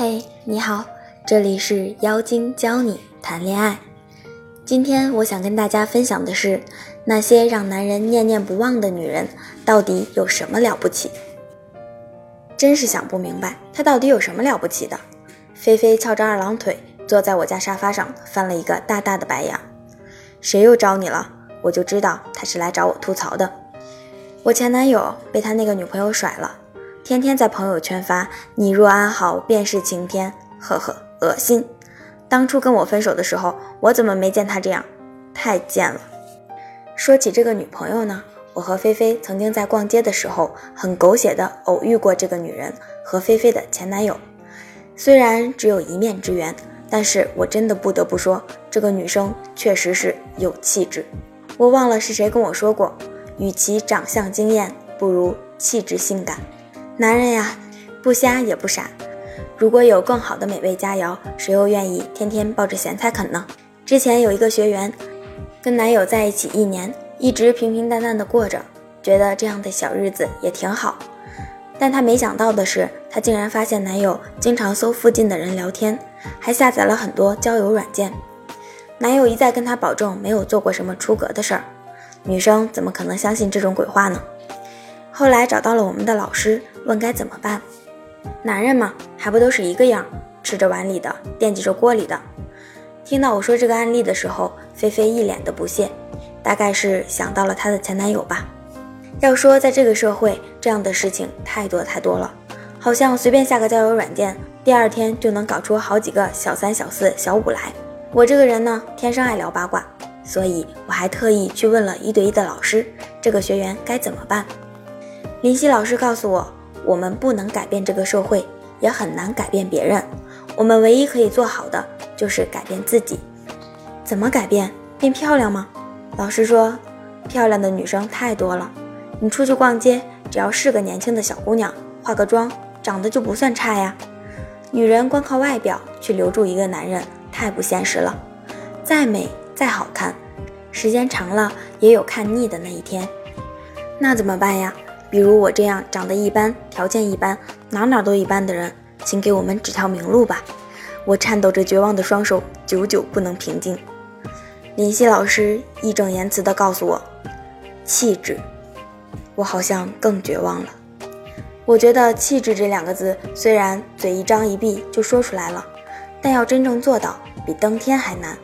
嘿，你好，这里是妖精教你谈恋爱。今天我想跟大家分享的是，那些让男人念念不忘的女人到底有什么了不起？真是想不明白，她到底有什么了不起的？菲菲翘着二郎腿坐在我家沙发上，翻了一个大大的白眼。谁又招你了？我就知道他是来找我吐槽的。我前男友被他那个女朋友甩了。天天在朋友圈发“你若安好，便是晴天”，呵呵，恶心。当初跟我分手的时候，我怎么没见他这样？太贱了。说起这个女朋友呢，我和菲菲曾经在逛街的时候，很狗血的偶遇过这个女人和菲菲的前男友。虽然只有一面之缘，但是我真的不得不说，这个女生确实是有气质。我忘了是谁跟我说过，与其长相惊艳，不如气质性感。男人呀，不瞎也不傻。如果有更好的美味佳肴，谁又愿意天天抱着咸菜啃呢？之前有一个学员，跟男友在一起一年，一直平平淡淡的过着，觉得这样的小日子也挺好。但她没想到的是，她竟然发现男友经常搜附近的人聊天，还下载了很多交友软件。男友一再跟她保证没有做过什么出格的事儿，女生怎么可能相信这种鬼话呢？后来找到了我们的老师，问该怎么办。男人嘛，还不都是一个样，吃着碗里的，惦记着锅里的。听到我说这个案例的时候，菲菲一脸的不屑，大概是想到了她的前男友吧。要说在这个社会，这样的事情太多太多了，好像随便下个交友软件，第二天就能搞出好几个小三、小四、小五来。我这个人呢，天生爱聊八卦，所以我还特意去问了一对一的老师，这个学员该怎么办。林夕老师告诉我，我们不能改变这个社会，也很难改变别人。我们唯一可以做好的就是改变自己。怎么改变？变漂亮吗？老师说，漂亮的女生太多了。你出去逛街，只要是个年轻的小姑娘，化个妆，长得就不算差呀。女人光靠外表去留住一个男人，太不现实了。再美再好看，时间长了也有看腻的那一天。那怎么办呀？比如我这样长得一般、条件一般、哪哪都一般的人，请给我们指条明路吧！我颤抖着绝望的双手，久久不能平静。林夕老师义正言辞地告诉我：“气质。”我好像更绝望了。我觉得“气质”这两个字，虽然嘴一张一闭就说出来了，但要真正做到，比登天还难。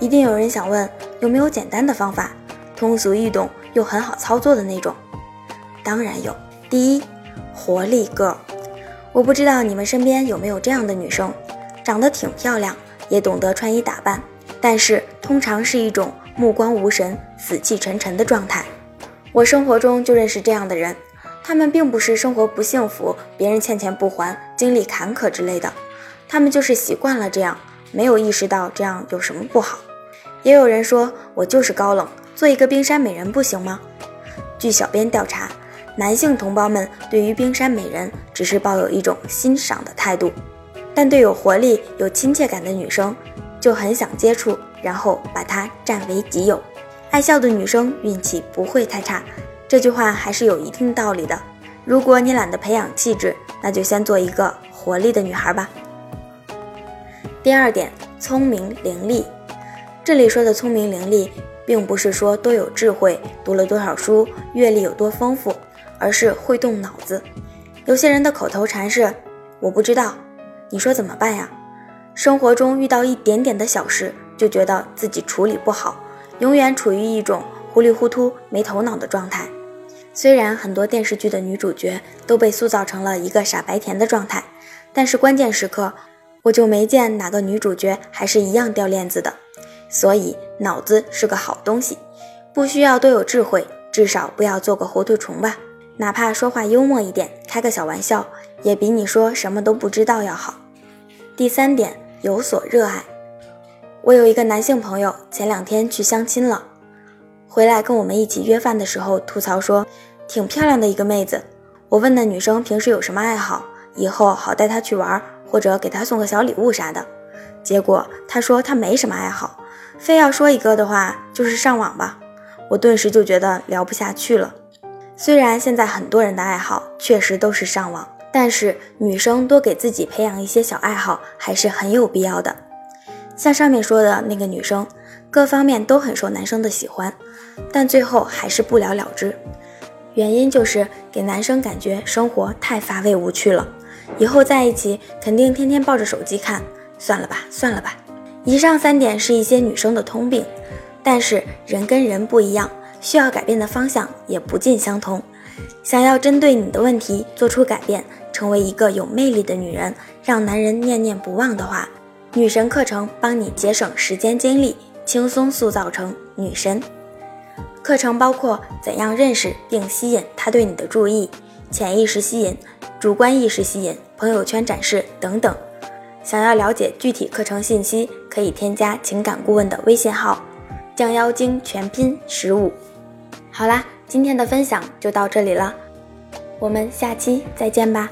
一定有人想问，有没有简单的方法，通俗易懂又很好操作的那种？当然有。第一，活力 girl，我不知道你们身边有没有这样的女生，长得挺漂亮，也懂得穿衣打扮，但是通常是一种目光无神、死气沉沉的状态。我生活中就认识这样的人，他们并不是生活不幸福，别人欠钱不还，经历坎坷之类的，他们就是习惯了这样，没有意识到这样有什么不好。也有人说我就是高冷，做一个冰山美人不行吗？据小编调查。男性同胞们对于冰山美人只是抱有一种欣赏的态度，但对有活力、有亲切感的女生就很想接触，然后把她占为己有。爱笑的女生运气不会太差，这句话还是有一定道理的。如果你懒得培养气质，那就先做一个活力的女孩吧。第二点，聪明伶俐。这里说的聪明伶俐，并不是说多有智慧，读了多少书，阅历有多丰富。而是会动脑子。有些人的口头禅是“我不知道”，你说怎么办呀？生活中遇到一点点的小事，就觉得自己处理不好，永远处于一种糊里糊涂、没头脑的状态。虽然很多电视剧的女主角都被塑造成了一个傻白甜的状态，但是关键时刻，我就没见哪个女主角还是一样掉链子的。所以脑子是个好东西，不需要多有智慧，至少不要做个糊涂虫吧。哪怕说话幽默一点，开个小玩笑，也比你说什么都不知道要好。第三点，有所热爱。我有一个男性朋友，前两天去相亲了，回来跟我们一起约饭的时候吐槽说，挺漂亮的一个妹子。我问那女生平时有什么爱好，以后好带她去玩，或者给她送个小礼物啥的。结果她说她没什么爱好，非要说一个的话就是上网吧。我顿时就觉得聊不下去了。虽然现在很多人的爱好确实都是上网，但是女生多给自己培养一些小爱好还是很有必要的。像上面说的那个女生，各方面都很受男生的喜欢，但最后还是不了了之。原因就是给男生感觉生活太乏味无趣了，以后在一起肯定天天抱着手机看，算了吧，算了吧。以上三点是一些女生的通病，但是人跟人不一样，需要改变的方向也不尽相同。想要针对你的问题做出改变，成为一个有魅力的女人，让男人念念不忘的话，女神课程帮你节省时间精力，轻松塑造成女神。课程包括怎样认识并吸引他对你的注意、潜意识吸引、主观意识吸引、朋友圈展示等等。想要了解具体课程信息，可以添加情感顾问的微信号“降妖精”全拼十五。好啦。今天的分享就到这里了，我们下期再见吧。